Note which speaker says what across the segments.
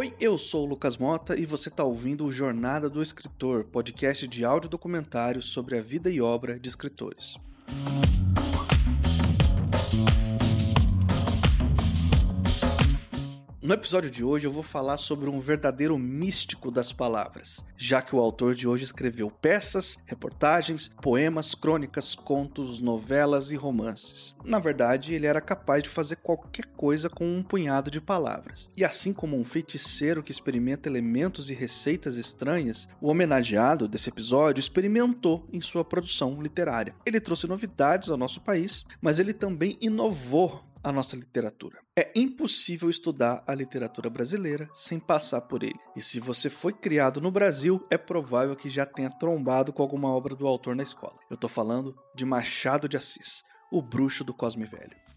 Speaker 1: Oi, eu sou o Lucas Mota e você está ouvindo o Jornada do Escritor, podcast de áudio documentário sobre a vida e obra de escritores. No episódio de hoje eu vou falar sobre um verdadeiro místico das palavras, já que o autor de hoje escreveu peças, reportagens, poemas, crônicas, contos, novelas e romances. Na verdade, ele era capaz de fazer qualquer coisa com um punhado de palavras. E assim como um feiticeiro que experimenta elementos e receitas estranhas, o homenageado desse episódio experimentou em sua produção literária. Ele trouxe novidades ao nosso país, mas ele também inovou a nossa literatura. É impossível estudar a literatura brasileira sem passar por ele. E se você foi criado no Brasil, é provável que já tenha trombado com alguma obra do autor na escola. Eu estou falando de Machado de Assis, o bruxo do Cosme Velho.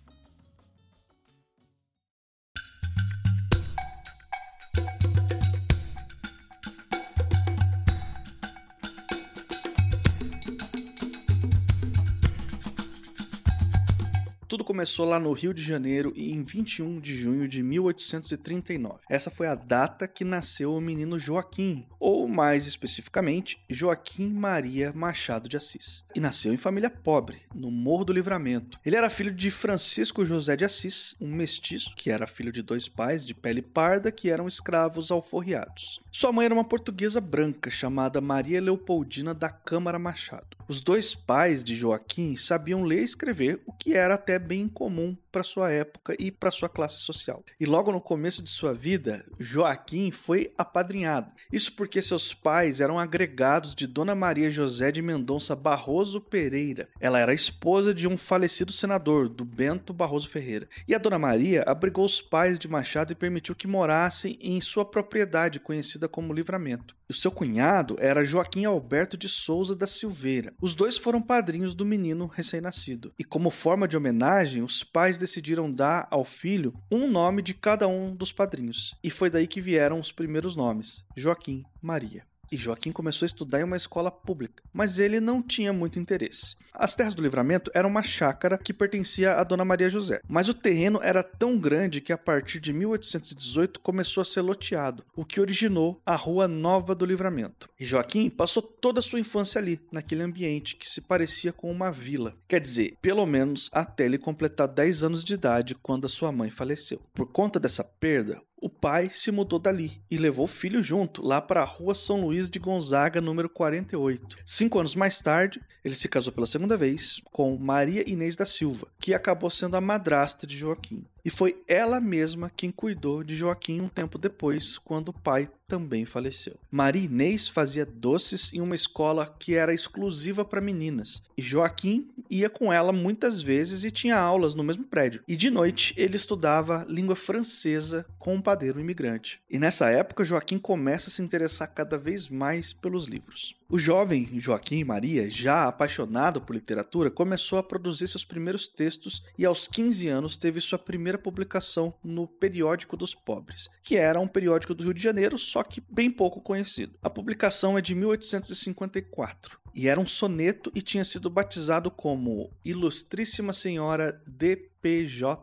Speaker 1: Tudo começou lá no Rio de Janeiro em 21 de junho de 1839. Essa foi a data que nasceu o menino Joaquim, ou mais especificamente, Joaquim Maria Machado de Assis. E nasceu em família pobre, no Morro do Livramento. Ele era filho de Francisco José de Assis, um mestiço que era filho de dois pais de pele parda que eram escravos alforriados. Sua mãe era uma portuguesa branca chamada Maria Leopoldina da Câmara Machado. Os dois pais de Joaquim sabiam ler e escrever, o que era até bem comum para sua época e para sua classe social. E logo no começo de sua vida, Joaquim foi apadrinhado. Isso porque seus pais eram agregados de Dona Maria José de Mendonça Barroso Pereira. Ela era esposa de um falecido senador, do Bento Barroso Ferreira. E a Dona Maria abrigou os pais de Machado e permitiu que morassem em sua propriedade, conhecida como Livramento. O seu cunhado era Joaquim Alberto de Souza da Silveira. Os dois foram padrinhos do menino recém-nascido. E como forma de homenagem, os pais decidiram dar ao filho um nome de cada um dos padrinhos. E foi daí que vieram os primeiros nomes: Joaquim, Maria e Joaquim começou a estudar em uma escola pública, mas ele não tinha muito interesse. As terras do livramento eram uma chácara que pertencia a Dona Maria José, mas o terreno era tão grande que a partir de 1818 começou a ser loteado, o que originou a Rua Nova do Livramento. E Joaquim passou toda a sua infância ali, naquele ambiente que se parecia com uma vila. Quer dizer, pelo menos até ele completar 10 anos de idade quando a sua mãe faleceu. Por conta dessa perda, o pai se mudou dali e levou o filho junto, lá para a rua São Luís de Gonzaga, número 48. Cinco anos mais tarde, ele se casou pela segunda vez com Maria Inês da Silva, que acabou sendo a madrasta de Joaquim. E foi ela mesma quem cuidou de Joaquim um tempo depois, quando o pai também faleceu. Maria Inês fazia doces em uma escola que era exclusiva para meninas, e Joaquim ia com ela muitas vezes e tinha aulas no mesmo prédio. E de noite ele estudava língua francesa com um padeiro imigrante. E nessa época Joaquim começa a se interessar cada vez mais pelos livros. O jovem Joaquim Maria, já apaixonado por literatura, começou a produzir seus primeiros textos e aos 15 anos teve sua primeira publicação no Periódico dos Pobres, que era um periódico do Rio de Janeiro, só que bem pouco conhecido. A publicação é de 1854 e era um soneto e tinha sido batizado como Ilustríssima Senhora DPJA.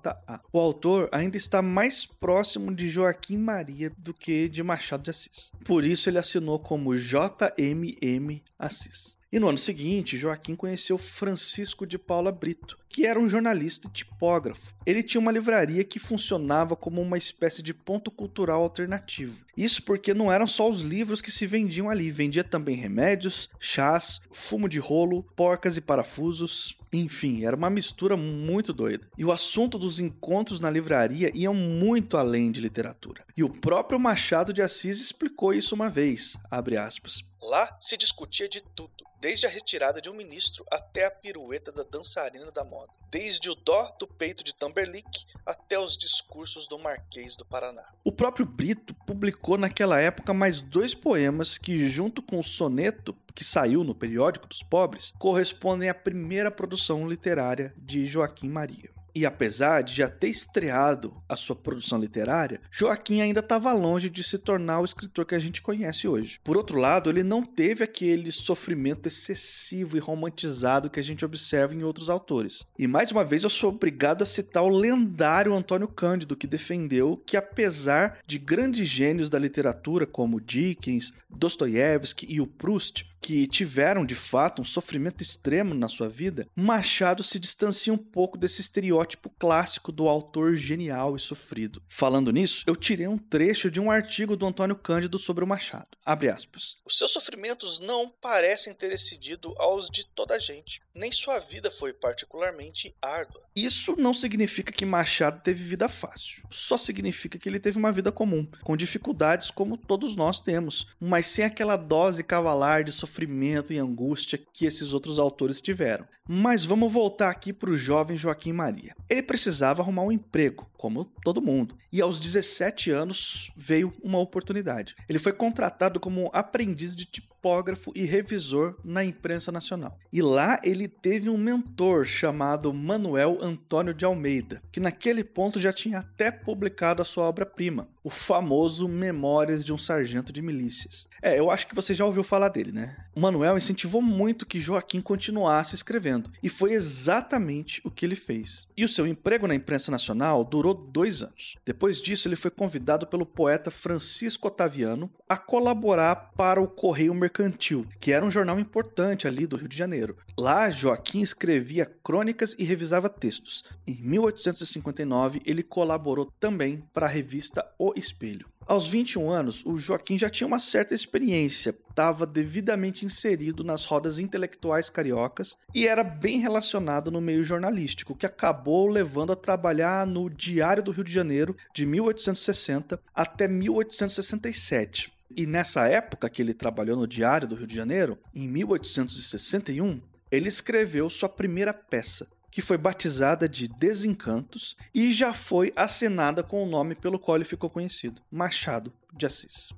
Speaker 1: O autor ainda está mais próximo de Joaquim Maria do que de Machado de Assis. Por isso ele assinou como JMM Assis. E no ano seguinte, Joaquim conheceu Francisco de Paula Brito, que era um jornalista e tipógrafo. Ele tinha uma livraria que funcionava como uma espécie de ponto cultural alternativo. Isso porque não eram só os livros que se vendiam ali, vendia também remédios, chás, fumo de rolo, porcas e parafusos, enfim, era uma mistura muito doida. E o assunto dos encontros na livraria iam muito além de literatura. E o próprio Machado de Assis explicou isso uma vez, abre aspas. Lá se discutia de tudo, desde a retirada de um ministro até a pirueta da dançarina da moda, desde o dó do peito de Tamberlique até os discursos do Marquês do Paraná. O próprio Brito publicou naquela época mais dois poemas que, junto com o soneto que saiu no Periódico dos Pobres, correspondem à primeira produção literária de Joaquim Maria. E apesar de já ter estreado a sua produção literária, Joaquim ainda estava longe de se tornar o escritor que a gente conhece hoje. Por outro lado, ele não teve aquele sofrimento excessivo e romantizado que a gente observa em outros autores. E mais uma vez eu sou obrigado a citar o lendário Antônio Cândido, que defendeu que apesar de grandes gênios da literatura como Dickens, Dostoiévski e o Proust, que tiveram de fato um sofrimento extremo na sua vida, Machado se distancia um pouco desse estereótipo clássico do autor genial e sofrido. Falando nisso, eu tirei um trecho de um artigo do Antônio Cândido sobre o Machado. Abre aspas. Os seus sofrimentos não parecem ter excedido aos de toda a gente, nem sua vida foi particularmente árdua. Isso não significa que Machado teve vida fácil, só significa que ele teve uma vida comum, com dificuldades como todos nós temos, mas sem aquela dose cavalar de sofrimento e angústia que esses outros autores tiveram. Mas vamos voltar aqui para o jovem Joaquim Maria. Ele precisava arrumar um emprego, como todo mundo, e aos 17 anos veio uma oportunidade. Ele foi contratado como aprendiz de tipógrafo e revisor na imprensa nacional. E lá ele teve um mentor chamado Manuel Antônio de Almeida, que naquele ponto já tinha até publicado a sua obra-prima, o famoso Memórias de um Sargento de Milícias. É, eu acho que você já ouviu falar dele, né? O Manuel incentivou muito que Joaquim continuasse escrevendo, e foi exatamente o que ele fez. E o seu emprego na imprensa nacional durou dois anos. Depois disso, ele foi convidado pelo poeta Francisco Otaviano a colaborar para o Correio Mercantil, que era um jornal importante ali do Rio de Janeiro. Lá, Joaquim escrevia crônicas e revisava textos. Em 1859, ele colaborou também para a revista O Espelho. Aos 21 anos, o Joaquim já tinha uma certa experiência, estava devidamente inserido nas rodas intelectuais cariocas e era bem relacionado no meio jornalístico, que acabou levando a trabalhar no Diário do Rio de Janeiro de 1860 até 1867. E nessa época que ele trabalhou no Diário do Rio de Janeiro, em 1861, ele escreveu sua primeira peça, que foi batizada de Desencantos e já foi assinada com o nome pelo qual ele ficou conhecido, Machado de Assis.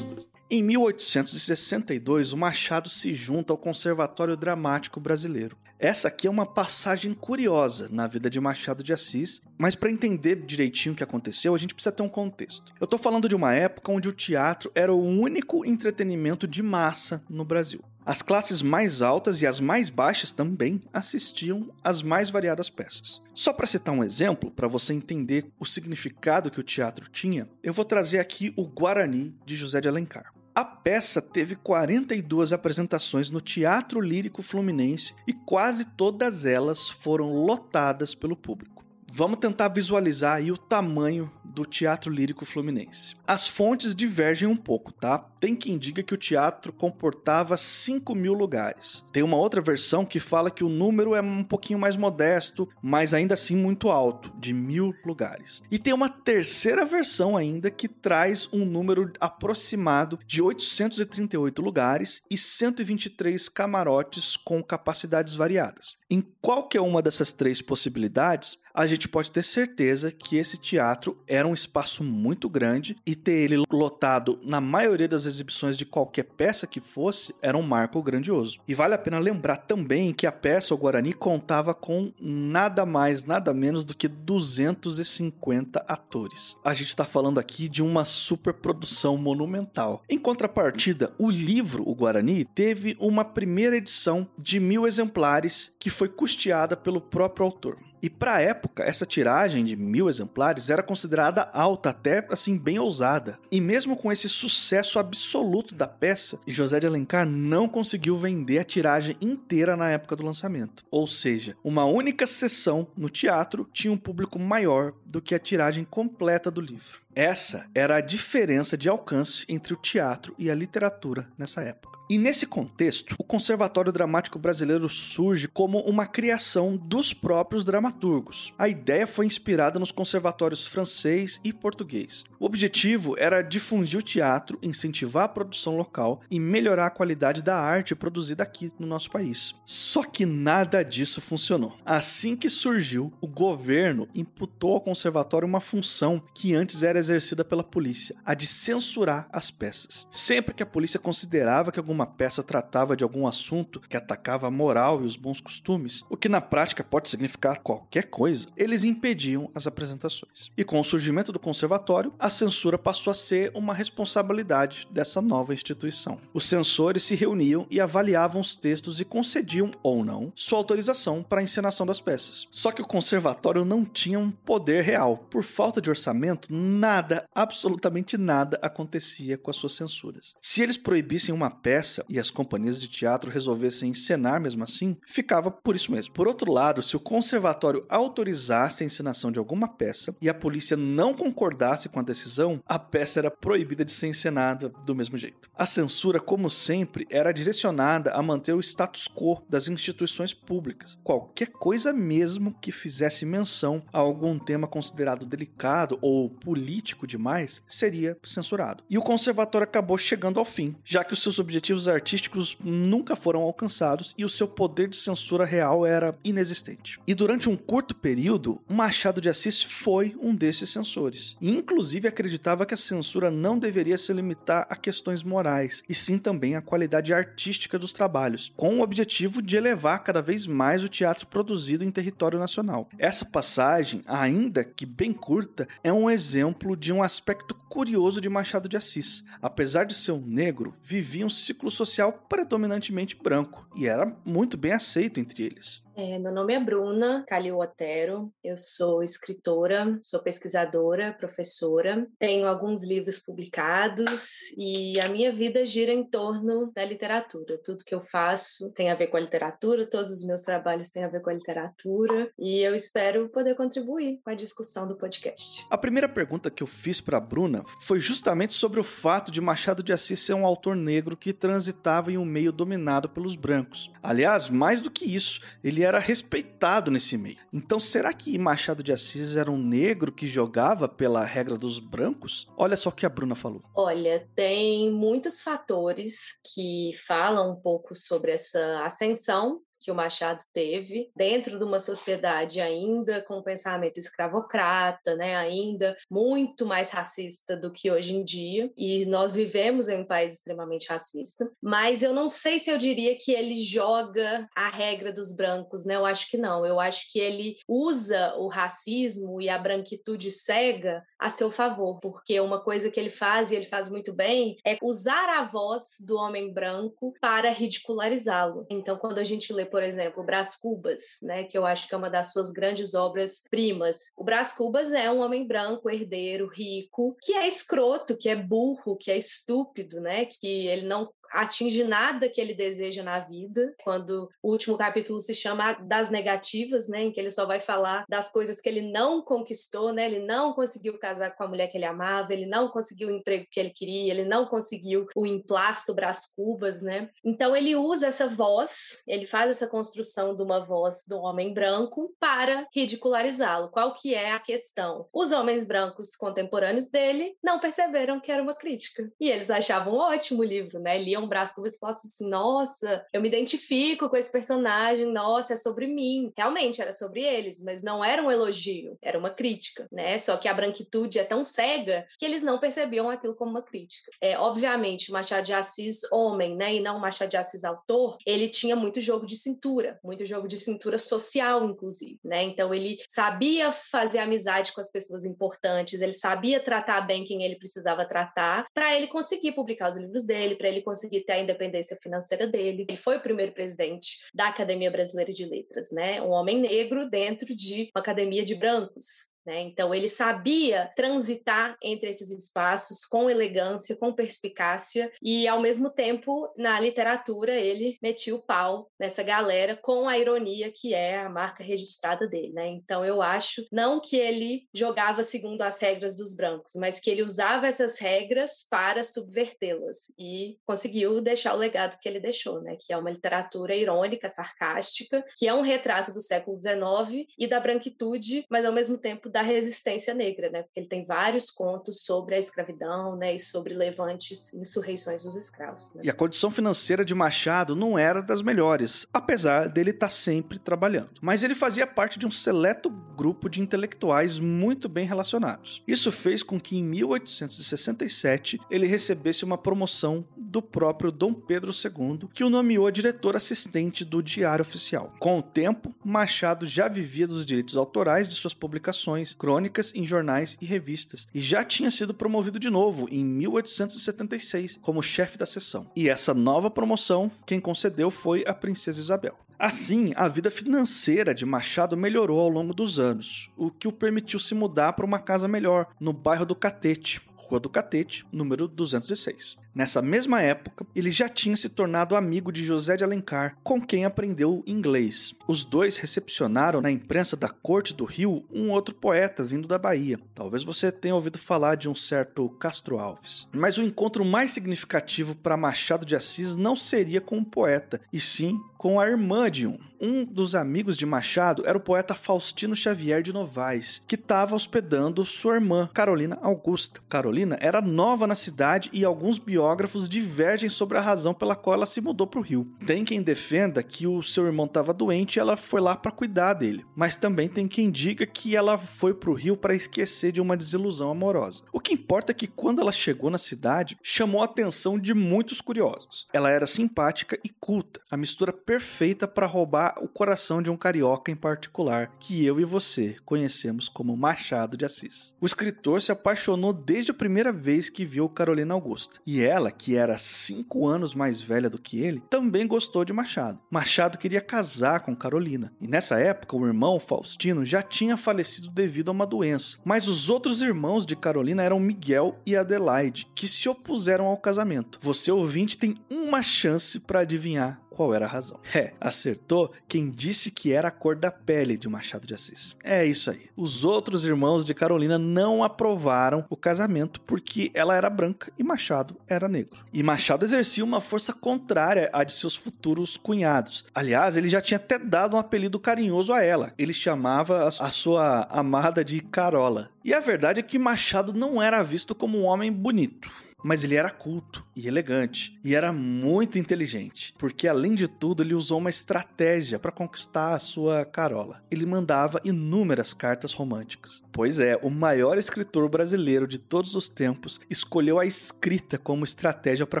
Speaker 1: Em 1862, o Machado se junta ao Conservatório Dramático Brasileiro. Essa aqui é uma passagem curiosa na vida de Machado de Assis, mas para entender direitinho o que aconteceu, a gente precisa ter um contexto. Eu estou falando de uma época onde o teatro era o único entretenimento de massa no Brasil. As classes mais altas e as mais baixas também assistiam às mais variadas peças. Só para citar um exemplo, para você entender o significado que o teatro tinha, eu vou trazer aqui o Guarani de José de Alencar. A peça teve 42 apresentações no Teatro Lírico Fluminense e quase todas elas foram lotadas pelo público. Vamos tentar visualizar aí o tamanho do Teatro Lírico Fluminense. As fontes divergem um pouco, tá? Tem quem diga que o teatro comportava 5 mil lugares. Tem uma outra versão que fala que o número é um pouquinho mais modesto, mas ainda assim muito alto, de mil lugares. E tem uma terceira versão ainda que traz um número aproximado de 838 lugares e 123 camarotes com capacidades variadas. Em qualquer uma dessas três possibilidades, a gente pode ter certeza que esse teatro era um espaço muito grande e ter ele lotado na maioria das exibições de qualquer peça que fosse era um marco grandioso. E vale a pena lembrar também que a peça O Guarani contava com nada mais, nada menos do que 250 atores. A gente está falando aqui de uma superprodução monumental. Em contrapartida, o livro O Guarani teve uma primeira edição de mil exemplares que foi custeada pelo próprio autor. E para a época, essa tiragem de mil exemplares era considerada alta, até assim bem ousada. E mesmo com esse sucesso absoluto da peça, José de Alencar não conseguiu vender a tiragem inteira na época do lançamento. Ou seja, uma única sessão no teatro tinha um público maior do que a tiragem completa do livro. Essa era a diferença de alcance entre o teatro e a literatura nessa época. E nesse contexto, o Conservatório Dramático Brasileiro surge como uma criação dos próprios dramaturgos. A ideia foi inspirada nos conservatórios francês e português. O objetivo era difundir o teatro, incentivar a produção local e melhorar a qualidade da arte produzida aqui no nosso país. Só que nada disso funcionou. Assim que surgiu, o governo imputou ao conservatório uma função que antes era exercida pela polícia, a de censurar as peças. Sempre que a polícia considerava que algum uma peça tratava de algum assunto que atacava a moral e os bons costumes, o que na prática pode significar qualquer coisa, eles impediam as apresentações. E com o surgimento do conservatório, a censura passou a ser uma responsabilidade dessa nova instituição. Os censores se reuniam e avaliavam os textos e concediam ou não sua autorização para a encenação das peças. Só que o conservatório não tinha um poder real. Por falta de orçamento, nada, absolutamente nada acontecia com as suas censuras. Se eles proibissem uma peça, peça e as companhias de teatro resolvessem encenar mesmo assim, ficava por isso mesmo. Por outro lado, se o conservatório autorizasse a encenação de alguma peça e a polícia não concordasse com a decisão, a peça era proibida de ser encenada do mesmo jeito. A censura, como sempre, era direcionada a manter o status quo das instituições públicas. Qualquer coisa mesmo que fizesse menção a algum tema considerado delicado ou político demais seria censurado. E o conservatório acabou chegando ao fim, já que os seus objetivos objetivos artísticos nunca foram alcançados e o seu poder de censura real era inexistente. E durante um curto período, Machado de Assis foi um desses censores. E inclusive acreditava que a censura não deveria se limitar a questões morais, e sim também à qualidade artística dos trabalhos, com o objetivo de elevar cada vez mais o teatro produzido em território nacional. Essa passagem, ainda que bem curta, é um exemplo de um aspecto curioso de Machado de Assis. Apesar de ser um negro, vivia um ciclo círculo social predominantemente branco e era muito bem aceito entre eles.
Speaker 2: É, meu nome é Bruna Calil Otero, eu sou escritora, sou pesquisadora, professora, tenho alguns livros publicados e a minha vida gira em torno da literatura. Tudo que eu faço tem a ver com a literatura, todos os meus trabalhos têm a ver com a literatura e eu espero poder contribuir com a discussão do podcast.
Speaker 1: A primeira pergunta que eu fiz para Bruna foi justamente sobre o fato de Machado de Assis ser um autor negro que transitava em um meio dominado pelos brancos. Aliás, mais do que isso, ele era respeitado nesse meio. Então, será que Machado de Assis era um negro que jogava pela regra dos brancos? Olha só o que a Bruna falou.
Speaker 2: Olha, tem muitos fatores que falam um pouco sobre essa ascensão que o Machado teve dentro de uma sociedade ainda com pensamento escravocrata, né, ainda muito mais racista do que hoje em dia, e nós vivemos em um país extremamente racista, mas eu não sei se eu diria que ele joga a regra dos brancos, né? Eu acho que não. Eu acho que ele usa o racismo e a branquitude cega a seu favor, porque uma coisa que ele faz e ele faz muito bem é usar a voz do homem branco para ridicularizá-lo. Então, quando a gente lê por exemplo, Brás Cubas, né, que eu acho que é uma das suas grandes obras primas. O Brás Cubas é um homem branco, herdeiro, rico, que é escroto, que é burro, que é estúpido, né, que ele não atinge nada que ele deseja na vida. Quando o último capítulo se chama das negativas, né, em que ele só vai falar das coisas que ele não conquistou, né? Ele não conseguiu casar com a mulher que ele amava, ele não conseguiu o emprego que ele queria, ele não conseguiu o emplasto Brás Cubas, né? Então ele usa essa voz, ele faz essa construção de uma voz do homem branco para ridicularizá-lo. Qual que é a questão? Os homens brancos contemporâneos dele não perceberam que era uma crítica. E eles achavam ótimo o livro, né? Liam um braço com e falasse assim: nossa, eu me identifico com esse personagem, nossa, é sobre mim. Realmente era sobre eles, mas não era um elogio, era uma crítica, né? Só que a branquitude é tão cega que eles não percebiam aquilo como uma crítica. É, obviamente, Machado de Assis, homem, né, e não Machado de Assis, autor, ele tinha muito jogo de cintura, muito jogo de cintura social, inclusive, né? Então ele sabia fazer amizade com as pessoas importantes, ele sabia tratar bem quem ele precisava tratar, para ele conseguir publicar os livros dele, para ele conseguir conseguir ter a independência financeira dele. Ele foi o primeiro presidente da Academia Brasileira de Letras, né? Um homem negro dentro de uma academia de brancos. Né? Então, ele sabia transitar entre esses espaços com elegância, com perspicácia, e, ao mesmo tempo, na literatura, ele metia o pau nessa galera com a ironia que é a marca registrada dele. Né? Então, eu acho, não que ele jogava segundo as regras dos brancos, mas que ele usava essas regras para subvertê-las e conseguiu deixar o legado que ele deixou, né? que é uma literatura irônica, sarcástica, que é um retrato do século XIX e da branquitude, mas, ao mesmo tempo, da resistência negra, né? Porque ele tem vários contos sobre a escravidão, né? E sobre levantes, insurreições dos escravos. Né?
Speaker 1: E a condição financeira de Machado não era das melhores, apesar dele estar tá sempre trabalhando. Mas ele fazia parte de um seleto grupo de intelectuais muito bem relacionados. Isso fez com que em 1867 ele recebesse uma promoção do próprio Dom Pedro II, que o nomeou diretor assistente do Diário Oficial. Com o tempo, Machado já vivia dos direitos autorais de suas publicações, crônicas em jornais e revistas, e já tinha sido promovido de novo em 1876 como chefe da seção. E essa nova promoção, quem concedeu foi a princesa Isabel. Assim, a vida financeira de Machado melhorou ao longo dos anos, o que o permitiu se mudar para uma casa melhor, no bairro do Catete, Rua do Catete, número 206. Nessa mesma época, ele já tinha se tornado amigo de José de Alencar, com quem aprendeu inglês. Os dois recepcionaram na imprensa da corte do Rio um outro poeta vindo da Bahia. Talvez você tenha ouvido falar de um certo Castro Alves. Mas o encontro mais significativo para Machado de Assis não seria com o poeta, e sim com a irmã de um. Um dos amigos de Machado era o poeta Faustino Xavier de Novaes, que estava hospedando sua irmã, Carolina Augusta. Carolina era nova na cidade e alguns biógrafos divergem sobre a razão pela qual ela se mudou para o Rio. Tem quem defenda que o seu irmão estava doente e ela foi lá para cuidar dele, mas também tem quem diga que ela foi para o Rio para esquecer de uma desilusão amorosa. O que importa é que quando ela chegou na cidade, chamou a atenção de muitos curiosos. Ela era simpática e culta, a mistura perfeita para roubar o coração de um carioca em particular, que eu e você conhecemos como Machado de Assis. O escritor se apaixonou desde a primeira vez que viu Carolina Augusta, e ela, que era cinco anos mais velha do que ele, também gostou de Machado. Machado queria casar com Carolina, e nessa época o irmão Faustino já tinha falecido devido a uma doença, mas os outros irmãos de Carolina eram Miguel e Adelaide, que se opuseram ao casamento. Você ouvinte tem uma chance para adivinhar qual era a razão. É, acertou quem disse que era a cor da pele de Machado de Assis. É isso aí. Os outros irmãos de Carolina não aprovaram o casamento porque ela era branca e Machado era negro. E Machado exercia uma força contrária à de seus futuros cunhados. Aliás, ele já tinha até dado um apelido carinhoso a ela. Ele chamava a sua amada de Carola. E a verdade é que Machado não era visto como um homem bonito mas ele era culto e elegante e era muito inteligente, porque além de tudo ele usou uma estratégia para conquistar a sua Carola. Ele mandava inúmeras cartas românticas. Pois é, o maior escritor brasileiro de todos os tempos escolheu a escrita como estratégia para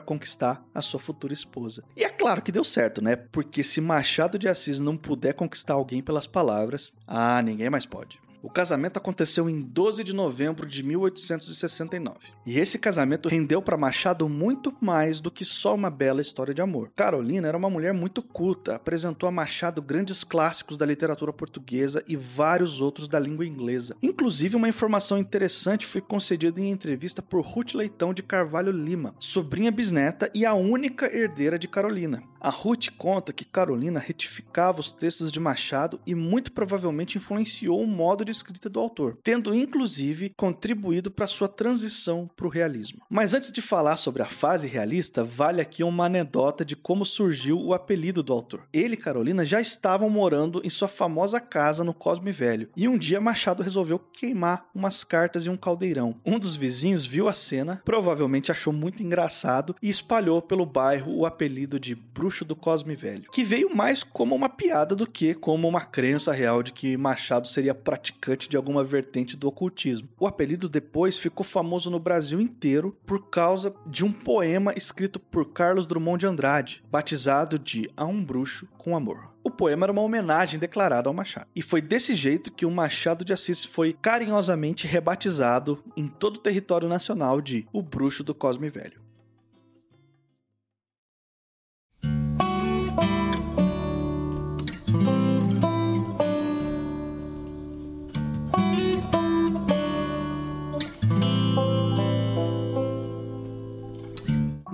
Speaker 1: conquistar a sua futura esposa. E é claro que deu certo, né? Porque se Machado de Assis não puder conquistar alguém pelas palavras, ah, ninguém mais pode. O casamento aconteceu em 12 de novembro de 1869. E esse casamento rendeu para Machado muito mais do que só uma bela história de amor. Carolina era uma mulher muito culta, apresentou a Machado grandes clássicos da literatura portuguesa e vários outros da língua inglesa. Inclusive, uma informação interessante foi concedida em entrevista por Ruth Leitão de Carvalho Lima, sobrinha bisneta e a única herdeira de Carolina. A Ruth conta que Carolina retificava os textos de Machado e muito provavelmente influenciou o modo de escrita do autor, tendo inclusive contribuído para sua transição para o realismo. Mas antes de falar sobre a fase realista, vale aqui uma anedota de como surgiu o apelido do autor. Ele e Carolina já estavam morando em sua famosa casa no Cosme Velho, e um dia Machado resolveu queimar umas cartas em um caldeirão. Um dos vizinhos viu a cena, provavelmente achou muito engraçado e espalhou pelo bairro o apelido de Bruxo bruxo do Cosme Velho, que veio mais como uma piada do que como uma crença real de que Machado seria praticante de alguma vertente do ocultismo. O apelido depois ficou famoso no Brasil inteiro por causa de um poema escrito por Carlos Drummond de Andrade, batizado de A um Bruxo com Amor. O poema era uma homenagem declarada ao Machado. E foi desse jeito que o Machado de Assis foi carinhosamente rebatizado em todo o território nacional de O Bruxo do Cosme Velho.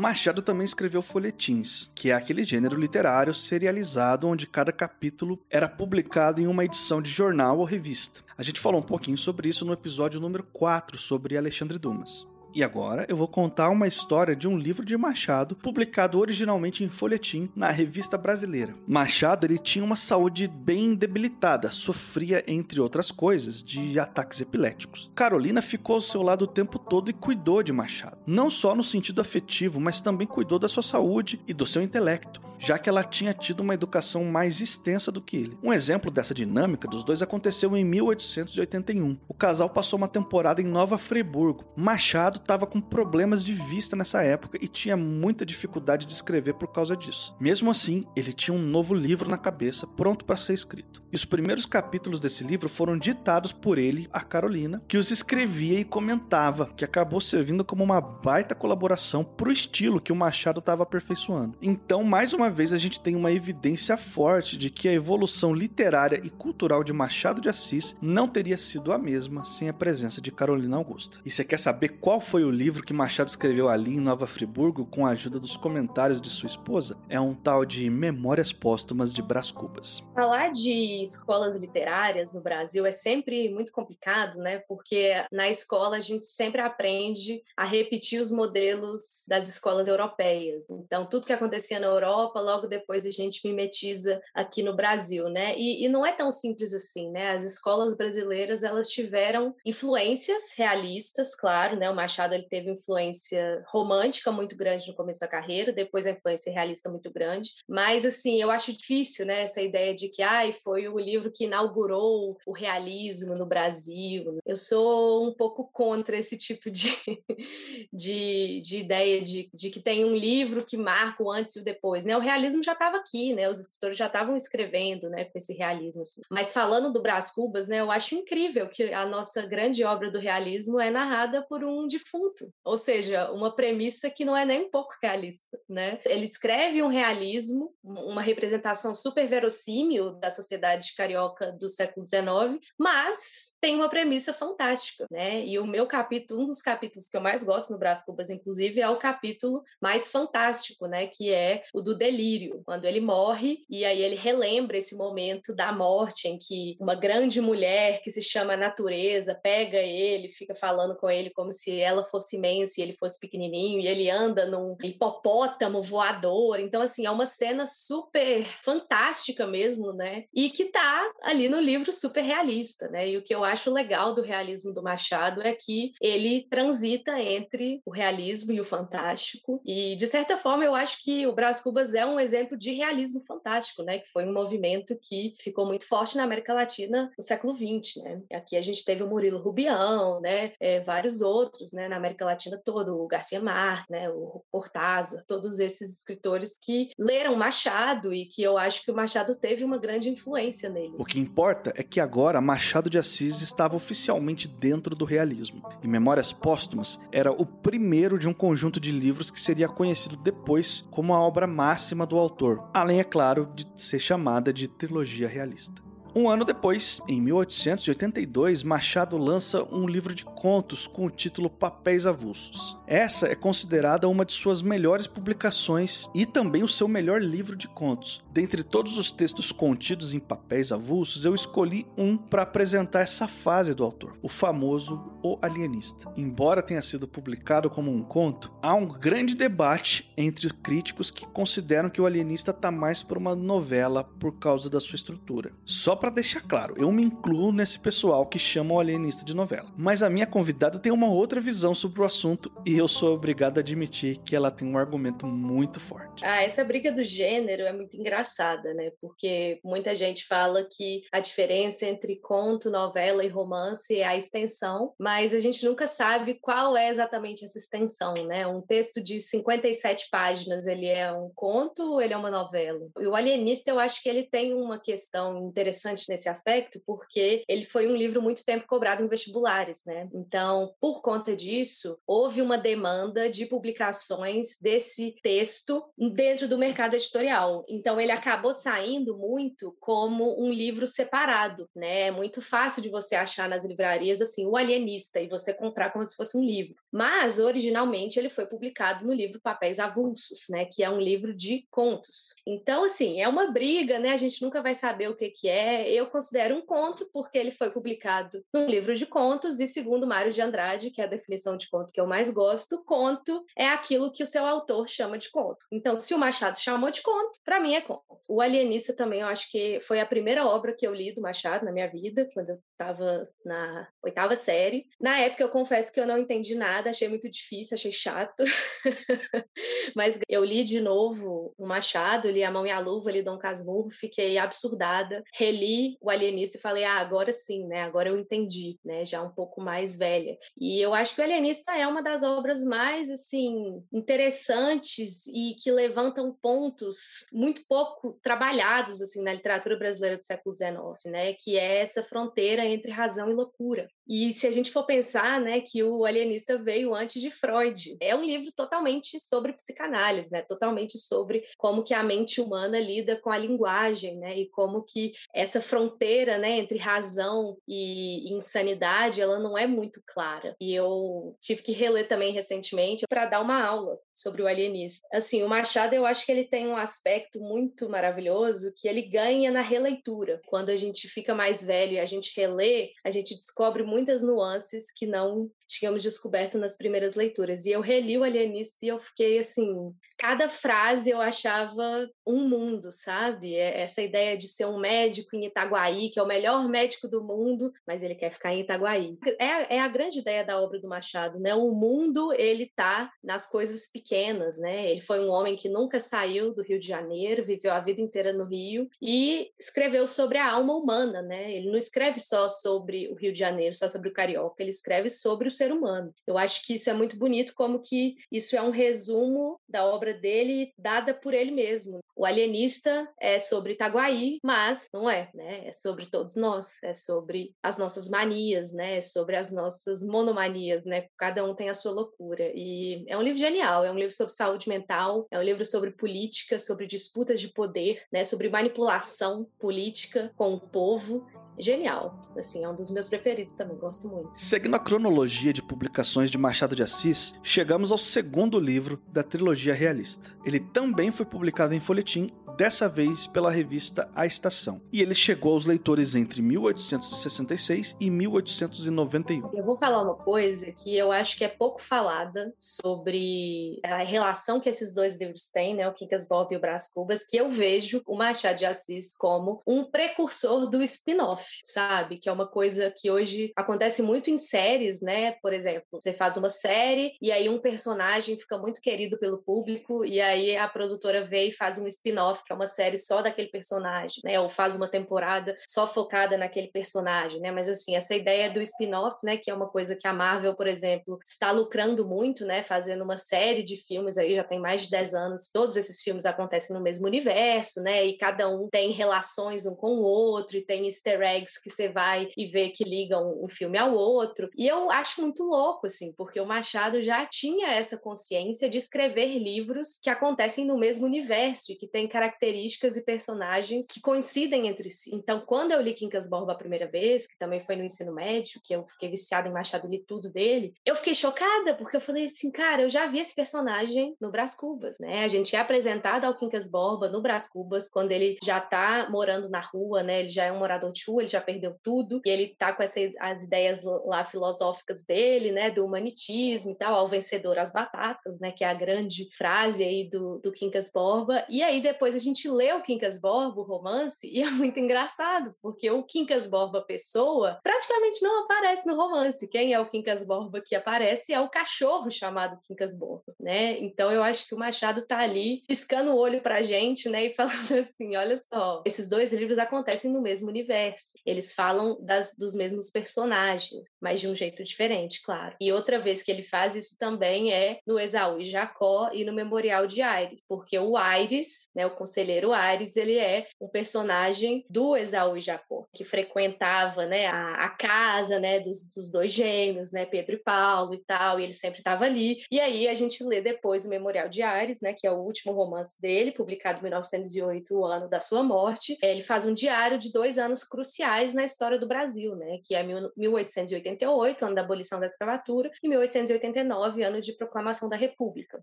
Speaker 1: Machado também escreveu folhetins, que é aquele gênero literário serializado onde cada capítulo era publicado em uma edição de jornal ou revista. A gente falou um pouquinho sobre isso no episódio número 4 sobre Alexandre Dumas. E agora eu vou contar uma história de um livro de Machado, publicado originalmente em folhetim na Revista Brasileira. Machado ele tinha uma saúde bem debilitada, sofria, entre outras coisas, de ataques epiléticos. Carolina ficou ao seu lado o tempo todo e cuidou de Machado, não só no sentido afetivo, mas também cuidou da sua saúde e do seu intelecto, já que ela tinha tido uma educação mais extensa do que ele. Um exemplo dessa dinâmica dos dois aconteceu em 1881. O casal passou uma temporada em Nova Friburgo. Machado estava com problemas de vista nessa época e tinha muita dificuldade de escrever por causa disso. Mesmo assim, ele tinha um novo livro na cabeça, pronto para ser escrito. E os primeiros capítulos desse livro foram ditados por ele a Carolina, que os escrevia e comentava, que acabou servindo como uma baita colaboração para o estilo que o Machado estava aperfeiçoando. Então, mais uma vez, a gente tem uma evidência forte de que a evolução literária e cultural de Machado de Assis não teria sido a mesma sem a presença de Carolina Augusta. E você quer saber qual foi o livro que Machado escreveu ali em Nova Friburgo com a ajuda dos comentários de sua esposa? É um tal de Memórias Póstumas de Brás Cubas.
Speaker 2: Falar de escolas literárias no Brasil é sempre muito complicado, né? Porque na escola a gente sempre aprende a repetir os modelos das escolas europeias. Então, tudo que acontecia na Europa, logo depois a gente mimetiza aqui no Brasil, né? E, e não é tão simples assim, né? As escolas brasileiras, elas tiveram influências realistas, claro, né? O Machado Machado ele teve influência romântica muito grande no começo da carreira, depois a influência realista muito grande. Mas assim, eu acho difícil, né, essa ideia de que ai, foi o livro que inaugurou o realismo no Brasil. Eu sou um pouco contra esse tipo de, de, de ideia de, de que tem um livro que marca o antes e o depois, né? O realismo já estava aqui, né? Os escritores já estavam escrevendo, né, com esse realismo. Assim. Mas falando do Brás Cubas, né, eu acho incrível que a nossa grande obra do realismo é narrada por um de defunto, ou seja, uma premissa que não é nem um pouco realista, né? Ele escreve um realismo, uma representação super verossímil da sociedade carioca do século XIX, mas tem uma premissa fantástica, né? E o meu capítulo, um dos capítulos que eu mais gosto no Brás Cubas, inclusive, é o capítulo mais fantástico, né? Que é o do delírio, quando ele morre e aí ele relembra esse momento da morte em que uma grande mulher que se chama Natureza pega ele, fica falando com ele como se ela fosse imensa e ele fosse pequenininho, e ele anda num hipopótamo voador. Então, assim, é uma cena super fantástica mesmo, né? E que tá ali no livro super realista, né? E o que eu acho legal do realismo do Machado é que ele transita entre o realismo e o fantástico. E, de certa forma, eu acho que o Brás Cubas é um exemplo de realismo fantástico, né? Que foi um movimento que ficou muito forte na América Latina no século XX, né? Aqui a gente teve o Murilo Rubião, né? É, vários outros, né? Na América Latina toda, o Garcia Marques, né, o Cortázar, todos esses escritores que leram Machado e que eu acho que o Machado teve uma grande influência neles.
Speaker 1: O que importa é que agora Machado de Assis estava oficialmente dentro do realismo. E Memórias Póstumas era o primeiro de um conjunto de livros que seria conhecido depois como a obra máxima do autor, além, é claro, de ser chamada de trilogia realista. Um ano depois, em 1882, Machado lança um livro de contos com o título Papéis Avulsos. Essa é considerada uma de suas melhores publicações e também o seu melhor livro de contos. Dentre todos os textos contidos em papéis avulsos, eu escolhi um para apresentar essa fase do autor, o famoso O Alienista. Embora tenha sido publicado como um conto, há um grande debate entre críticos que consideram que O Alienista está mais por uma novela por causa da sua estrutura. Só para deixar claro, eu me incluo nesse pessoal que chama o alienista de novela. Mas a minha convidada tem uma outra visão sobre o assunto e eu sou obrigado a admitir que ela tem um argumento muito forte.
Speaker 2: Ah, essa briga do gênero é muito engraçada, né? Porque muita gente fala que a diferença entre conto, novela e romance é a extensão, mas a gente nunca sabe qual é exatamente essa extensão, né? Um texto de 57 páginas, ele é um conto ou ele é uma novela? E o Alienista, eu acho que ele tem uma questão interessante interessante nesse aspecto, porque ele foi um livro muito tempo cobrado em vestibulares, né? Então, por conta disso, houve uma demanda de publicações desse texto dentro do mercado editorial. Então, ele acabou saindo muito como um livro separado, né? É muito fácil de você achar nas livrarias assim, o alienista e você comprar como se fosse um livro. Mas originalmente ele foi publicado no livro Papéis Avulsos, né, que é um livro de contos. Então, assim, é uma briga, né? A gente nunca vai saber o que que é. Eu considero um conto porque ele foi publicado num livro de contos e segundo Mário de Andrade, que é a definição de conto que eu mais gosto, conto é aquilo que o seu autor chama de conto. Então, se o Machado chamou de conto, para mim é conto. O Alienista também, eu acho que foi a primeira obra que eu li do Machado na minha vida, quando eu estava na oitava série. Na época, eu confesso que eu não entendi nada, achei muito difícil, achei chato. Mas eu li de novo o Machado, li A Mão e a Luva, li Dom Casmurro, fiquei absurdada, reli o Alienista e falei, ah, agora sim, né? Agora eu entendi, né? Já um pouco mais velha. E eu acho que o Alienista é uma das obras mais, assim, interessantes e que levantam pontos muito pouco trabalhados, assim, na literatura brasileira do século XIX, né? Que é essa fronteira entre razão e loucura. E se a gente for pensar, né, que o alienista veio antes de Freud, é um livro totalmente sobre psicanálise, né, totalmente sobre como que a mente humana lida com a linguagem, né, e como que essa fronteira, né, entre razão e insanidade, ela não é muito clara. E eu tive que reler também recentemente para dar uma aula sobre o alienista. Assim, o Machado, eu acho que ele tem um aspecto muito maravilhoso que ele ganha na releitura. Quando a gente fica mais velho e a gente relê, a gente descobre muitas nuances que não tínhamos descoberto nas primeiras leituras. E eu reli o Alienista e eu fiquei assim, cada frase eu achava um mundo, sabe? É essa ideia de ser um médico em Itaguaí, que é o melhor médico do mundo, mas ele quer ficar em Itaguaí. É, é a grande ideia da obra do Machado, né? O mundo, ele tá nas coisas pequenas, né? Ele foi um homem que nunca saiu do Rio de Janeiro, viveu a vida inteira no Rio e escreveu sobre a alma humana, né? Ele não escreve só sobre o Rio de Janeiro, só sobre o carioca, ele escreve sobre o ser humano. Eu acho que isso é muito bonito, como que isso é um resumo da obra dele, dada por ele mesmo. O alienista é sobre Itaguaí, mas não é, né? É sobre todos nós, é sobre as nossas manias, né? É sobre as nossas monomanias, né? Cada um tem a sua loucura. E é um livro genial, é um livro sobre saúde mental, é um livro sobre política, sobre disputas de poder, né? Sobre manipulação política com o povo genial. Assim, é um dos meus preferidos também, gosto muito.
Speaker 1: Seguindo a cronologia de publicações de Machado de Assis, chegamos ao segundo livro da trilogia realista. Ele também foi publicado em folhetim dessa vez pela revista A Estação. E ele chegou aos leitores entre 1866 e 1891.
Speaker 2: Eu vou falar uma coisa que eu acho que é pouco falada sobre a relação que esses dois livros têm, né, o Quincas Bob e o Brás Cubas, que eu vejo o Machado de Assis como um precursor do spin-off, sabe? Que é uma coisa que hoje acontece muito em séries, né? Por exemplo, você faz uma série e aí um personagem fica muito querido pelo público e aí a produtora vê e faz um spin-off que é uma série só daquele personagem, né? Ou faz uma temporada só focada naquele personagem, né? Mas assim, essa ideia do spin-off, né, que é uma coisa que a Marvel, por exemplo, está lucrando muito, né, fazendo uma série de filmes aí já tem mais de 10 anos. Todos esses filmes acontecem no mesmo universo, né? E cada um tem relações um com o outro e tem easter eggs que você vai e vê que ligam um filme ao outro. E eu acho muito louco assim, porque o Machado já tinha essa consciência de escrever livros que acontecem no mesmo universo e que tem características características e personagens que coincidem entre si. Então, quando eu li Quincas Borba a primeira vez, que também foi no ensino médio, que eu fiquei viciada em Machado, li tudo dele, eu fiquei chocada, porque eu falei assim, cara, eu já vi esse personagem no Brás Cubas, né? A gente é apresentado ao Quincas Borba no Brás Cubas, quando ele já tá morando na rua, né? Ele já é um morador de rua, ele já perdeu tudo, e ele tá com essas as ideias lá filosóficas dele, né? Do humanitismo e tal, ao vencedor as batatas, né? Que é a grande frase aí do, do Quincas Borba. E aí depois a gente lê o Quincas Borba, o romance, e é muito engraçado, porque o Quincas Borba pessoa praticamente não aparece no romance. Quem é o Quincas Borba que aparece é o cachorro chamado Quincas Borba, né? Então eu acho que o Machado tá ali piscando o olho pra gente, né, e falando assim, olha só, esses dois livros acontecem no mesmo universo. Eles falam das, dos mesmos personagens, mas de um jeito diferente, claro. E outra vez que ele faz isso também é no Esaú e Jacó e no Memorial de Aires, porque o Aires, né, o conselheiro Ares, ele é um personagem do Esaú e Jacó, que frequentava, né, a, a casa, né, dos, dos, dois gêmeos, né, Pedro e Paulo e tal, e ele sempre estava ali. E aí a gente lê depois o Memorial de Ares, né, que é o último romance dele, publicado em 1908, o ano da sua morte. Ele faz um diário de dois anos cruciais na história do Brasil, né, que é 1888, ano da abolição da escravatura, e 1889, ano de proclamação da República.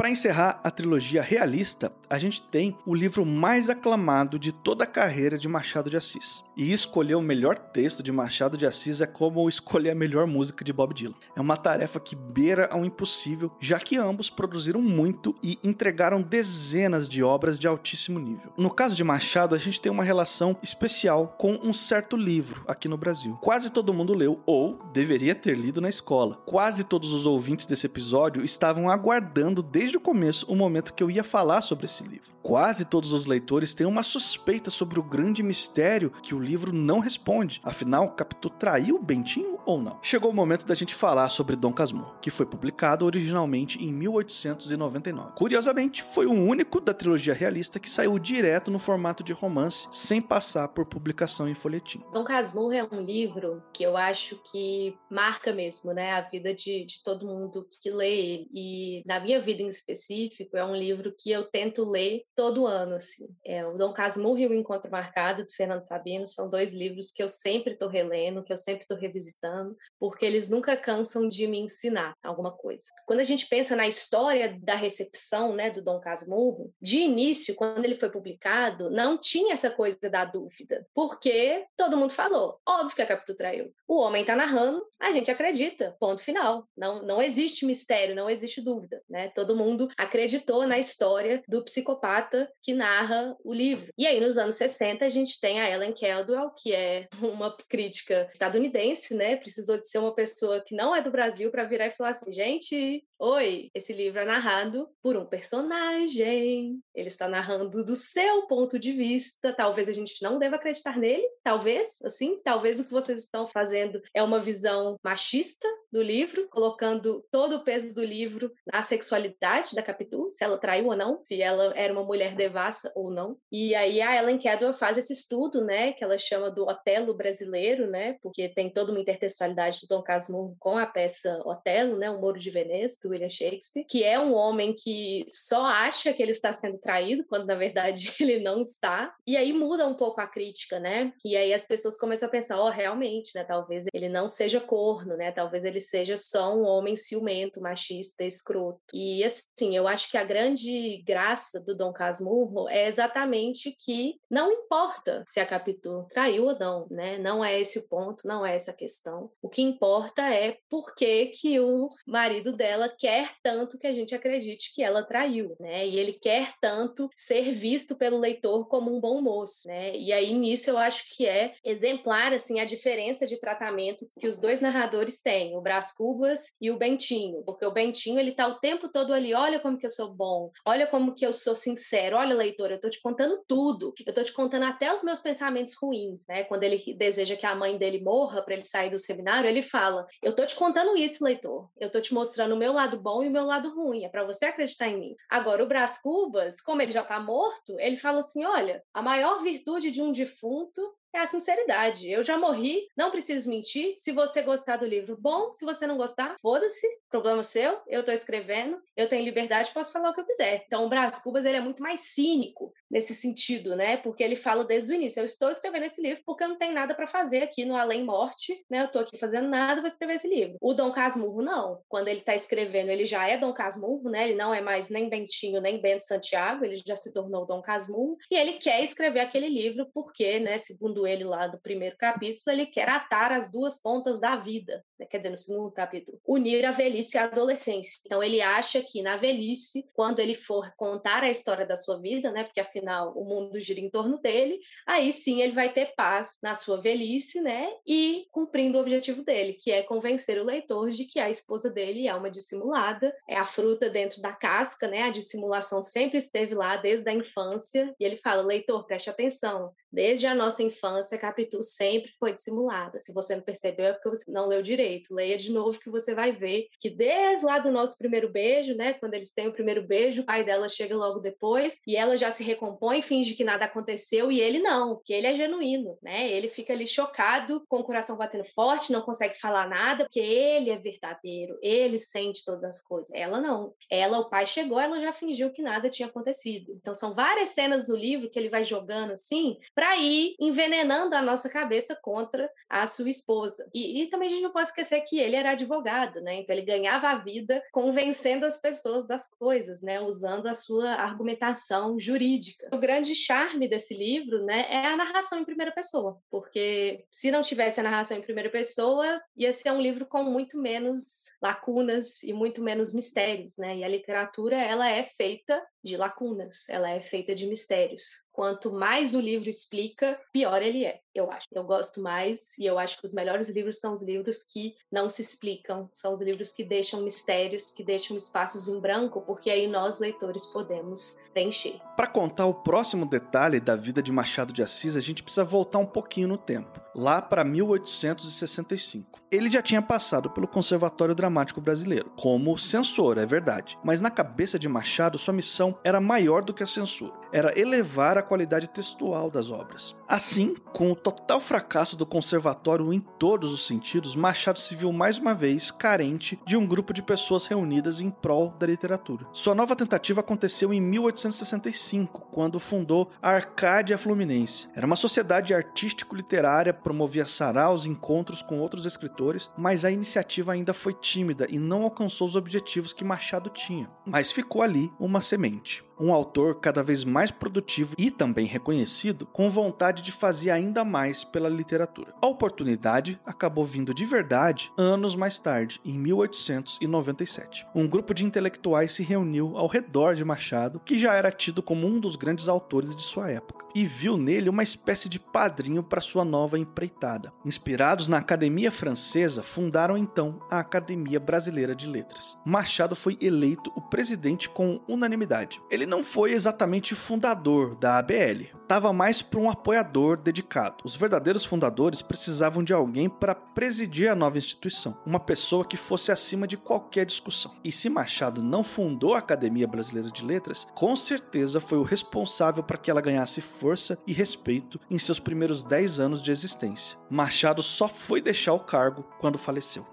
Speaker 1: Para encerrar a trilogia realista, a gente tem o livro mais aclamado de toda a carreira de Machado de Assis. E escolher o melhor texto de Machado de Assis é como escolher a melhor música de Bob Dylan. É uma tarefa que beira ao impossível, já que ambos produziram muito e entregaram dezenas de obras de altíssimo nível. No caso de Machado, a gente tem uma relação especial com um certo livro aqui no Brasil. Quase todo mundo leu ou deveria ter lido na escola. Quase todos os ouvintes desse episódio estavam aguardando desde o começo o momento que eu ia falar sobre esse livro. Quase todos os leitores têm uma suspeita sobre o grande mistério que o livro não responde. Afinal, Capitu traiu Bentinho ou não? Chegou o momento da gente falar sobre Dom Casmurro, que foi publicado originalmente em 1899. Curiosamente, foi o único da trilogia realista que saiu direto no formato de romance, sem passar por publicação em folhetim.
Speaker 2: Dom Casmurro é um livro que eu acho que marca mesmo, né, a vida de, de todo mundo que lê e na minha vida em específico, é um livro que eu tento ler todo ano, assim. É, o Dom Casmurro e o Encontro Marcado, do Fernando Sabino, são dois livros que eu sempre estou relendo, que eu sempre estou revisitando, porque eles nunca cansam de me ensinar alguma coisa. Quando a gente pensa na história da recepção, né, do Dom Casmurro, de início, quando ele foi publicado, não tinha essa coisa da dúvida, porque todo mundo falou, óbvio que a Capitu traiu. O homem está narrando, a gente acredita, ponto final. Não, não existe mistério, não existe dúvida, né? Todo mundo acreditou na história do psicopata que narra o livro. E aí, nos anos 60, a gente tem a Ellen Caldwell, que é uma crítica estadunidense, né? Precisou de ser uma pessoa que não é do Brasil para virar e falar assim: gente, oi, esse livro é narrado por um personagem, ele está narrando do seu ponto de vista. Talvez a gente não deva acreditar nele, talvez, assim, talvez o que vocês estão fazendo é uma visão machista do livro, colocando todo o peso do livro na sexualidade da Capitu, se ela traiu ou não, se ela era uma mulher devassa ou não. E aí a Ellen Cadwell faz esse estudo, né, que ela chama do Otelo brasileiro, né, porque tem toda uma intertextualidade do Dom Casmurro com a peça Otelo, né, o Moro de Veneza, William Shakespeare, que é um homem que só acha que ele está sendo traído, quando na verdade ele não está. E aí muda um pouco a crítica, né? E aí as pessoas começam a pensar, ó, oh, realmente, né, talvez ele não seja corno, né? Talvez ele seja só um homem ciumento, machista, escroto. E assim, eu acho que a grande graça do Dom Casmurro é exatamente que não importa se a Capitu traiu ou não, né? Não é esse o ponto, não é essa a questão. O que importa é por que, que o marido dela quer tanto que a gente acredite que ela traiu, né? E ele quer tanto ser visto pelo leitor como um bom moço, né? E aí nisso eu acho que é exemplar assim a diferença de tratamento que os dois narradores têm, o Brás Cubas e o Bentinho, porque o Bentinho ele tá o tempo todo ali, olha como que eu sou bom, olha como que eu sou sincero, olha leitor, eu tô te contando tudo, eu tô te contando até os meus pensamentos ruins, né? Quando ele deseja que a mãe dele morra para ele sair do seminário, ele fala: "Eu tô te contando isso, leitor. Eu tô te mostrando o meu lado lado bom e o meu lado ruim, é para você acreditar em mim. Agora, o Brás Cubas, como ele já está morto, ele fala assim: olha, a maior virtude de um defunto é a sinceridade. Eu já morri, não preciso mentir. Se você gostar do livro, bom. Se você não gostar, foda-se, problema seu. Eu estou escrevendo, eu tenho liberdade, posso falar o que eu quiser. Então, o Brás Cubas ele é muito mais cínico nesse sentido, né? Porque ele fala desde o início: eu estou escrevendo esse livro porque eu não tenho nada para fazer aqui no Além Morte, né? Eu estou aqui fazendo nada, vou escrever esse livro. O Dom Casmurro, não. Quando ele está escrevendo, ele já é Dom Casmurro, né? Ele não é mais nem Bentinho, nem Bento Santiago, ele já se tornou Dom Casmurro. E ele quer escrever aquele livro porque, né, segundo segundo ele lá do primeiro capítulo, ele quer atar as duas pontas da vida, né? quer dizer, no segundo capítulo, unir a velhice a adolescência. Então ele acha que na velhice, quando ele for contar a história da sua vida, né, porque afinal o mundo gira em torno dele, aí sim ele vai ter paz na sua velhice, né, e cumprindo o objetivo dele, que é convencer o leitor de que a esposa dele é uma dissimulada, é a fruta dentro da casca, né, a dissimulação sempre esteve lá desde a infância, e ele fala, leitor, preste atenção, Desde a nossa infância, a Capitu sempre foi dissimulada. Se você não percebeu, é porque você não leu direito. Leia de novo que você vai ver que desde lá do nosso primeiro beijo, né, quando eles têm o primeiro beijo, o pai dela chega logo depois e ela já se recompõe, finge que nada aconteceu e ele não, que ele é genuíno, né? Ele fica ali chocado, com o coração batendo forte, não consegue falar nada, porque ele é verdadeiro, ele sente todas as coisas. Ela não. Ela, o pai chegou, ela já fingiu que nada tinha acontecido. Então são várias cenas no livro que ele vai jogando assim, para ir envenenando a nossa cabeça contra a sua esposa. E, e, também a gente não pode esquecer que ele era advogado, né? Então ele ganhava a vida convencendo as pessoas das coisas, né? Usando a sua argumentação jurídica. O grande charme desse livro, né, é a narração em primeira pessoa, porque se não tivesse a narração em primeira pessoa, ia ser um livro com muito menos lacunas e muito menos mistérios, né? E a literatura ela é feita de lacunas, ela é feita de mistérios. Quanto mais o livro explica, pior ele é, eu acho. Eu gosto mais e eu acho que os melhores livros são os livros que não se explicam, são os livros que deixam mistérios, que deixam espaços em branco, porque aí nós, leitores, podemos preencher.
Speaker 1: Para contar o próximo detalhe da vida de Machado de Assis, a gente precisa voltar um pouquinho no tempo, lá para 1865. Ele já tinha passado pelo Conservatório Dramático Brasileiro, como censor, é verdade, mas na cabeça de Machado sua missão era maior do que a censura, era elevar a qualidade textual das obras. Assim, com o total fracasso do conservatório em todos os sentidos, Machado se viu mais uma vez carente de um grupo de pessoas reunidas em prol da literatura. Sua nova tentativa aconteceu em 1865, quando fundou a Arcádia Fluminense. Era uma sociedade artístico-literária, promovia saraus, encontros com outros escritores, mas a iniciativa ainda foi tímida e não alcançou os objetivos que Machado tinha. Mas ficou ali uma semente um autor cada vez mais produtivo e também reconhecido, com vontade de fazer ainda mais pela literatura. A oportunidade acabou vindo de verdade anos mais tarde, em 1897. Um grupo de intelectuais se reuniu ao redor de Machado, que já era tido como um dos grandes autores de sua época, e viu nele uma espécie de padrinho para sua nova empreitada. Inspirados na Academia Francesa, fundaram então a Academia Brasileira de Letras. Machado foi eleito o presidente com unanimidade. Ele não foi exatamente fundador da ABL, estava mais para um apoiador dedicado. Os verdadeiros fundadores precisavam de alguém para presidir a nova instituição, uma pessoa que fosse acima de qualquer discussão. E se Machado não fundou a Academia Brasileira de Letras, com certeza foi o responsável para que ela ganhasse força e respeito em seus primeiros 10 anos de existência. Machado só foi deixar o cargo quando faleceu.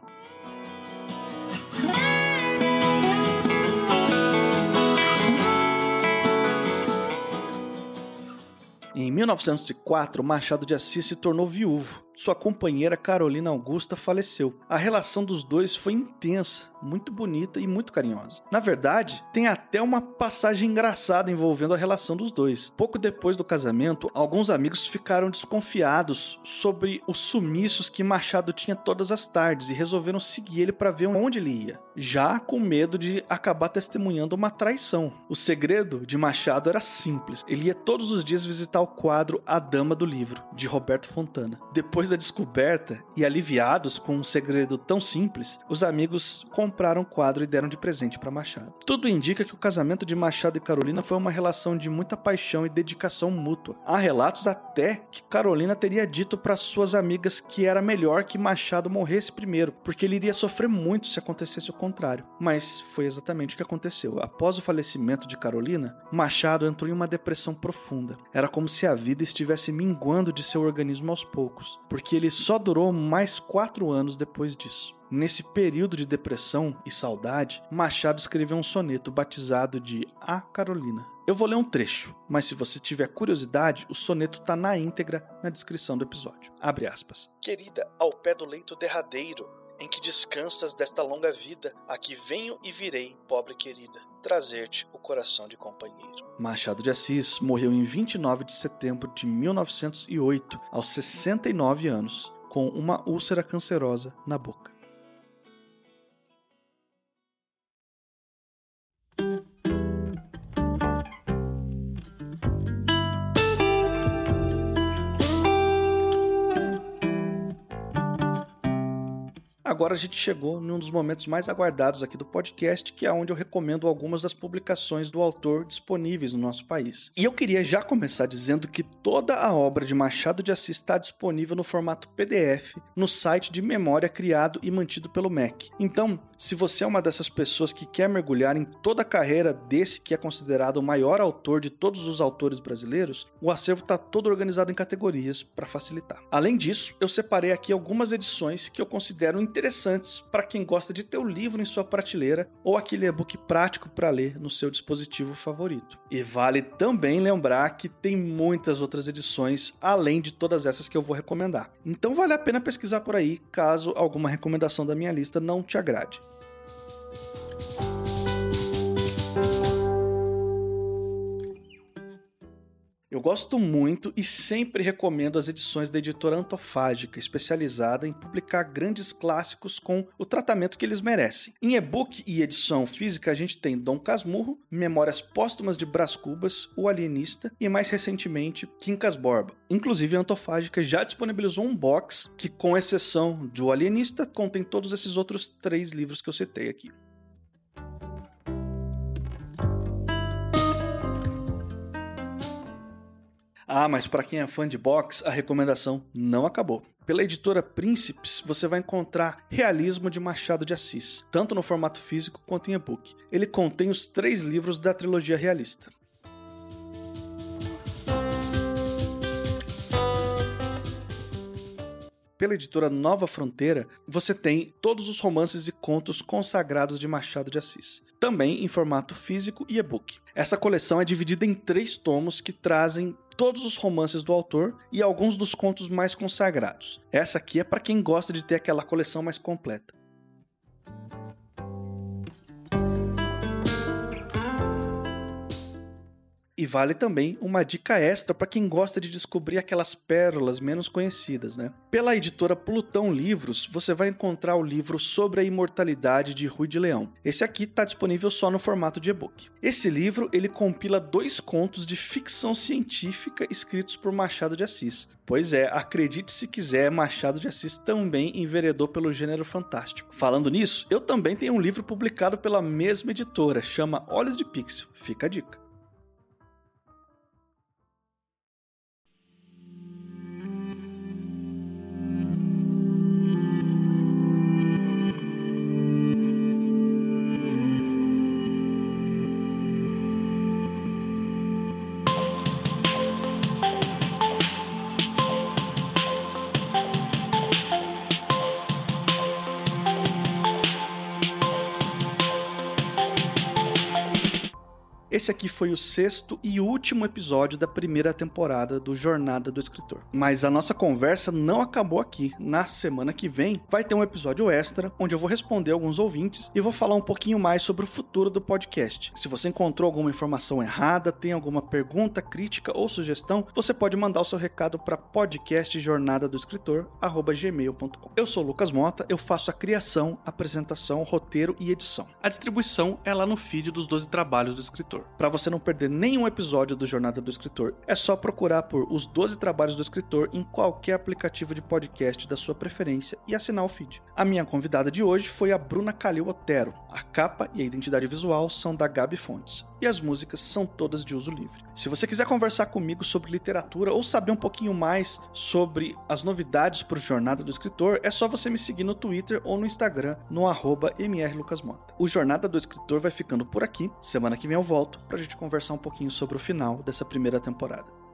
Speaker 1: Em 1904, Machado de Assis se tornou viúvo sua companheira Carolina Augusta faleceu. A relação dos dois foi intensa, muito bonita e muito carinhosa. Na verdade, tem até uma passagem engraçada envolvendo a relação dos dois. Pouco depois do casamento, alguns amigos ficaram desconfiados sobre os sumiços que Machado tinha todas as tardes e resolveram seguir ele para ver onde ele ia, já com medo de acabar testemunhando uma traição. O segredo de Machado era simples: ele ia todos os dias visitar o quadro A Dama do Livro, de Roberto Fontana. Depois da descoberta e aliviados com um segredo tão simples, os amigos compraram o quadro e deram de presente para Machado. Tudo indica que o casamento de Machado e Carolina foi uma relação de muita paixão e dedicação mútua. Há relatos até que Carolina teria dito para suas amigas que era melhor que Machado morresse primeiro, porque ele iria sofrer muito se acontecesse o contrário. Mas foi exatamente o que aconteceu. Após o falecimento de Carolina, Machado entrou em uma depressão profunda. Era como se a vida estivesse minguando de seu organismo aos poucos porque ele só durou mais quatro anos depois disso. Nesse período de depressão e saudade, Machado escreveu um soneto batizado de A Carolina. Eu vou ler um trecho, mas se você tiver curiosidade, o soneto está na íntegra na descrição do episódio. Abre aspas. Querida, ao pé do leito derradeiro, em que descansas desta longa vida, aqui venho e virei, pobre querida trazer-te o coração de companheiro. Machado de Assis morreu em 29 de setembro de 1908, aos 69 anos, com uma úlcera cancerosa na boca. Agora a gente chegou num dos momentos mais aguardados aqui do podcast, que é onde eu recomendo algumas das publicações do autor disponíveis no nosso país. E eu queria já começar dizendo que toda a obra de Machado de Assis está disponível no formato PDF no site de memória criado e mantido pelo MEC. Então, se você é uma dessas pessoas que quer mergulhar em toda a carreira desse que é considerado o maior autor de todos os autores brasileiros, o acervo está todo organizado em categorias para facilitar. Além disso, eu separei aqui algumas edições que eu considero interessantes interessantes para quem gosta de ter o livro em sua prateleira ou aquele e-book prático para ler no seu dispositivo favorito. E vale também lembrar que tem muitas outras edições além de todas essas que eu vou recomendar. Então vale a pena pesquisar por aí caso alguma recomendação da minha lista não te agrade. Eu gosto muito e sempre recomendo as edições da editora Antofágica, especializada em publicar grandes clássicos com o tratamento que eles merecem. Em e-book e edição física, a gente tem Dom Casmurro, Memórias Póstumas de Brás Cubas, O Alienista e, mais recentemente, Quincas Borba. Inclusive, a Antofágica já disponibilizou um box que, com exceção do Alienista, contém todos esses outros três livros que eu citei aqui. Ah, mas para quem é fã de box, a recomendação não acabou. Pela editora Príncipes, você vai encontrar Realismo de Machado de Assis, tanto no formato físico quanto em e-book. Ele contém os três livros da trilogia realista. pela editora Nova Fronteira, você tem todos os romances e contos consagrados de Machado de Assis, também em formato físico e e-book. Essa coleção é dividida em três tomos que trazem todos os romances do autor e alguns dos contos mais consagrados. Essa aqui é para quem gosta de ter aquela coleção mais completa. E vale também uma dica extra para quem gosta de descobrir aquelas pérolas menos conhecidas, né? Pela editora Plutão Livros, você vai encontrar o livro Sobre a Imortalidade de Rui de Leão. Esse aqui está disponível só no formato de e-book. Esse livro ele compila dois contos de ficção científica escritos por Machado de Assis. Pois é, acredite se quiser, Machado de Assis também enveredou pelo gênero fantástico. Falando nisso, eu também tenho um livro publicado pela mesma editora, chama Olhos de Pixel. Fica a dica. Esse aqui foi o sexto e último episódio da primeira temporada do Jornada do Escritor. Mas a nossa conversa não acabou aqui. Na semana que vem vai ter um episódio extra onde eu vou responder alguns ouvintes e vou falar um pouquinho mais sobre o futuro do podcast. Se você encontrou alguma informação errada, tem alguma pergunta, crítica ou sugestão, você pode mandar o seu recado para podcastjornadadoescritor@gmail.com. Eu sou Lucas Mota, eu faço a criação, apresentação, roteiro e edição. A distribuição é lá no feed dos 12 trabalhos do escritor. Para você não perder nenhum episódio do Jornada do Escritor, é só procurar por Os 12 Trabalhos do Escritor em qualquer aplicativo de podcast da sua preferência e assinar o feed. A minha convidada de hoje foi a Bruna Calil Otero. A capa e a identidade visual são da Gabi Fontes e as músicas são todas de uso livre. Se você quiser conversar comigo sobre literatura ou saber um pouquinho mais sobre as novidades para o Jornada do Escritor, é só você me seguir no Twitter ou no Instagram no arroba mrlucasmota. O Jornada do Escritor vai ficando por aqui. Semana que vem eu volto para a gente conversar um pouquinho sobre o final dessa primeira temporada.